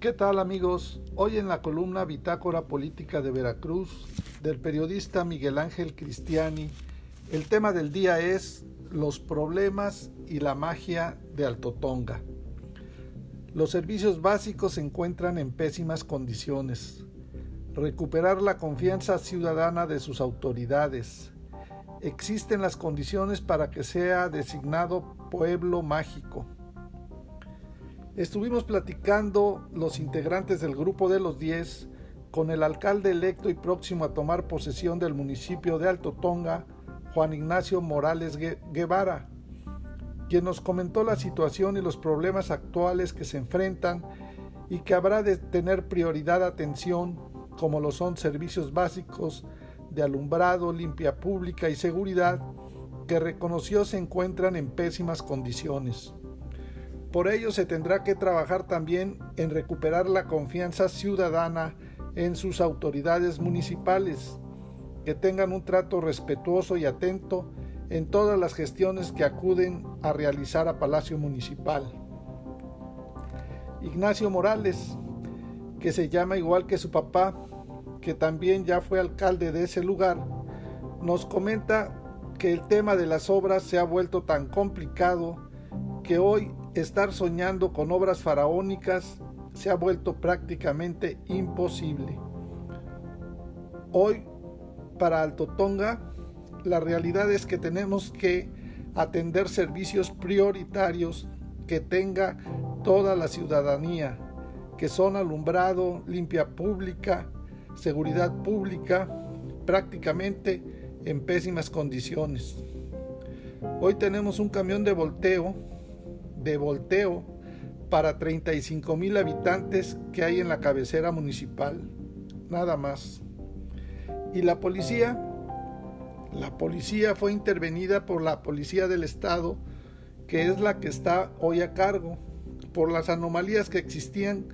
¿Qué tal amigos? Hoy en la columna Bitácora Política de Veracruz del periodista Miguel Ángel Cristiani, el tema del día es los problemas y la magia de Altotonga. Los servicios básicos se encuentran en pésimas condiciones. Recuperar la confianza ciudadana de sus autoridades. Existen las condiciones para que sea designado pueblo mágico Estuvimos platicando los integrantes del grupo de los 10 con el alcalde electo y próximo a tomar posesión del municipio de Alto Tonga, Juan Ignacio Morales Guevara, quien nos comentó la situación y los problemas actuales que se enfrentan y que habrá de tener prioridad atención, como lo son servicios básicos de alumbrado, limpia pública y seguridad, que reconoció se encuentran en pésimas condiciones. Por ello se tendrá que trabajar también en recuperar la confianza ciudadana en sus autoridades municipales, que tengan un trato respetuoso y atento en todas las gestiones que acuden a realizar a Palacio Municipal. Ignacio Morales, que se llama igual que su papá, que también ya fue alcalde de ese lugar, nos comenta que el tema de las obras se ha vuelto tan complicado que hoy estar soñando con obras faraónicas se ha vuelto prácticamente imposible. Hoy, para Alto Tonga, la realidad es que tenemos que atender servicios prioritarios que tenga toda la ciudadanía, que son alumbrado, limpia pública, seguridad pública, prácticamente en pésimas condiciones. Hoy tenemos un camión de volteo de volteo para 35 mil habitantes que hay en la cabecera municipal. Nada más. Y la policía, la policía fue intervenida por la policía del estado, que es la que está hoy a cargo, por las anomalías que existían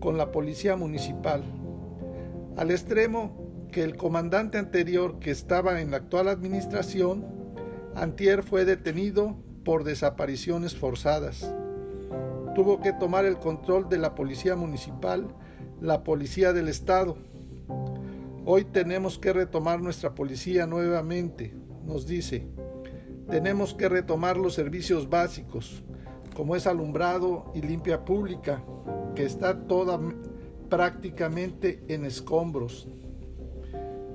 con la policía municipal. Al extremo que el comandante anterior que estaba en la actual administración, Antier fue detenido por desapariciones forzadas. Tuvo que tomar el control de la policía municipal, la policía del Estado. Hoy tenemos que retomar nuestra policía nuevamente, nos dice. Tenemos que retomar los servicios básicos, como es alumbrado y limpia pública, que está toda prácticamente en escombros.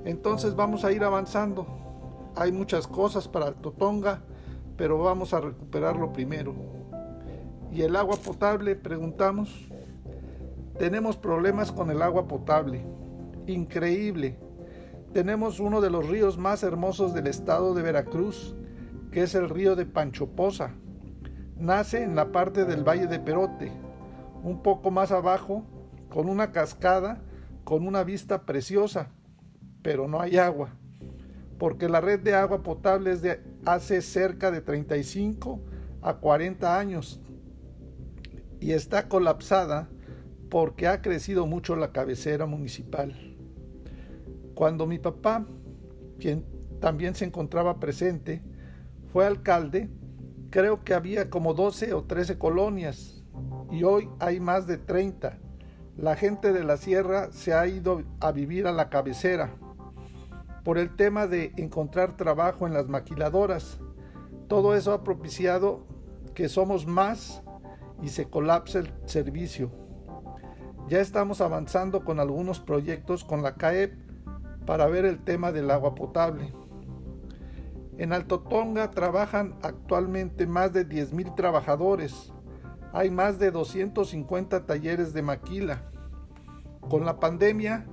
Entonces vamos a ir avanzando. Hay muchas cosas para Totonga pero vamos a recuperarlo primero. ¿Y el agua potable? Preguntamos. Tenemos problemas con el agua potable. Increíble. Tenemos uno de los ríos más hermosos del estado de Veracruz, que es el río de Panchoposa. Nace en la parte del Valle de Perote, un poco más abajo, con una cascada, con una vista preciosa, pero no hay agua porque la red de agua potable es de hace cerca de 35 a 40 años y está colapsada porque ha crecido mucho la cabecera municipal. Cuando mi papá, quien también se encontraba presente, fue alcalde, creo que había como 12 o 13 colonias y hoy hay más de 30. La gente de la sierra se ha ido a vivir a la cabecera por el tema de encontrar trabajo en las maquiladoras. Todo eso ha propiciado que somos más y se colapse el servicio. Ya estamos avanzando con algunos proyectos con la CAEP para ver el tema del agua potable. En Alto Tonga trabajan actualmente más de 10.000 trabajadores. Hay más de 250 talleres de maquila. Con la pandemia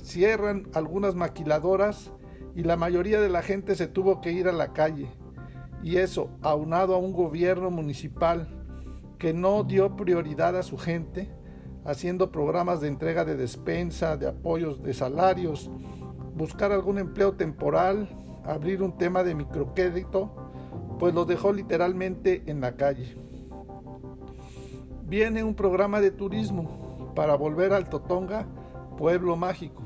cierran algunas maquiladoras y la mayoría de la gente se tuvo que ir a la calle. Y eso, aunado a un gobierno municipal que no dio prioridad a su gente, haciendo programas de entrega de despensa, de apoyos de salarios, buscar algún empleo temporal, abrir un tema de microcrédito, pues los dejó literalmente en la calle. Viene un programa de turismo para volver al Totonga, pueblo mágico.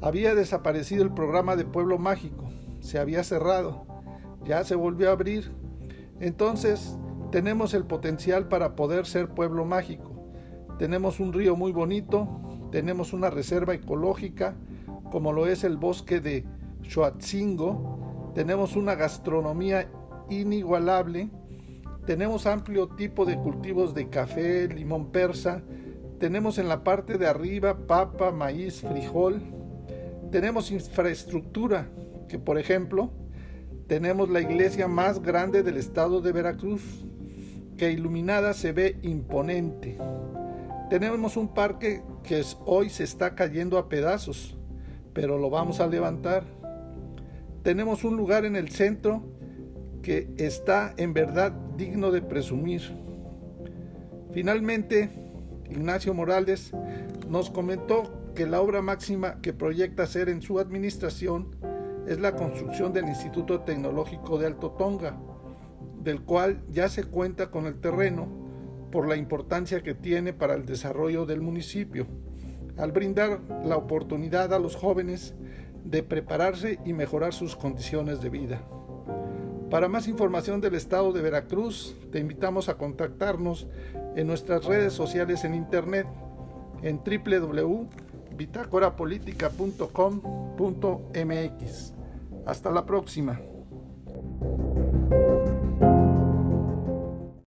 Había desaparecido el programa de Pueblo Mágico, se había cerrado, ya se volvió a abrir. Entonces tenemos el potencial para poder ser pueblo mágico. tenemos un río muy bonito, tenemos una reserva ecológica, como lo es el bosque de Xoatzingo, tenemos una gastronomía inigualable, tenemos amplio tipo de cultivos de café, limón persa, tenemos en la parte de arriba papa, maíz, frijol, tenemos infraestructura, que por ejemplo, tenemos la iglesia más grande del estado de Veracruz, que iluminada se ve imponente. Tenemos un parque que hoy se está cayendo a pedazos, pero lo vamos a levantar. Tenemos un lugar en el centro que está en verdad digno de presumir. Finalmente, Ignacio Morales nos comentó que la obra máxima que proyecta hacer en su administración es la construcción del Instituto Tecnológico de Alto Tonga, del cual ya se cuenta con el terreno por la importancia que tiene para el desarrollo del municipio, al brindar la oportunidad a los jóvenes de prepararse y mejorar sus condiciones de vida. Para más información del estado de Veracruz, te invitamos a contactarnos en nuestras redes sociales en internet en www.bitácorapolítica.com.mx. Hasta la próxima.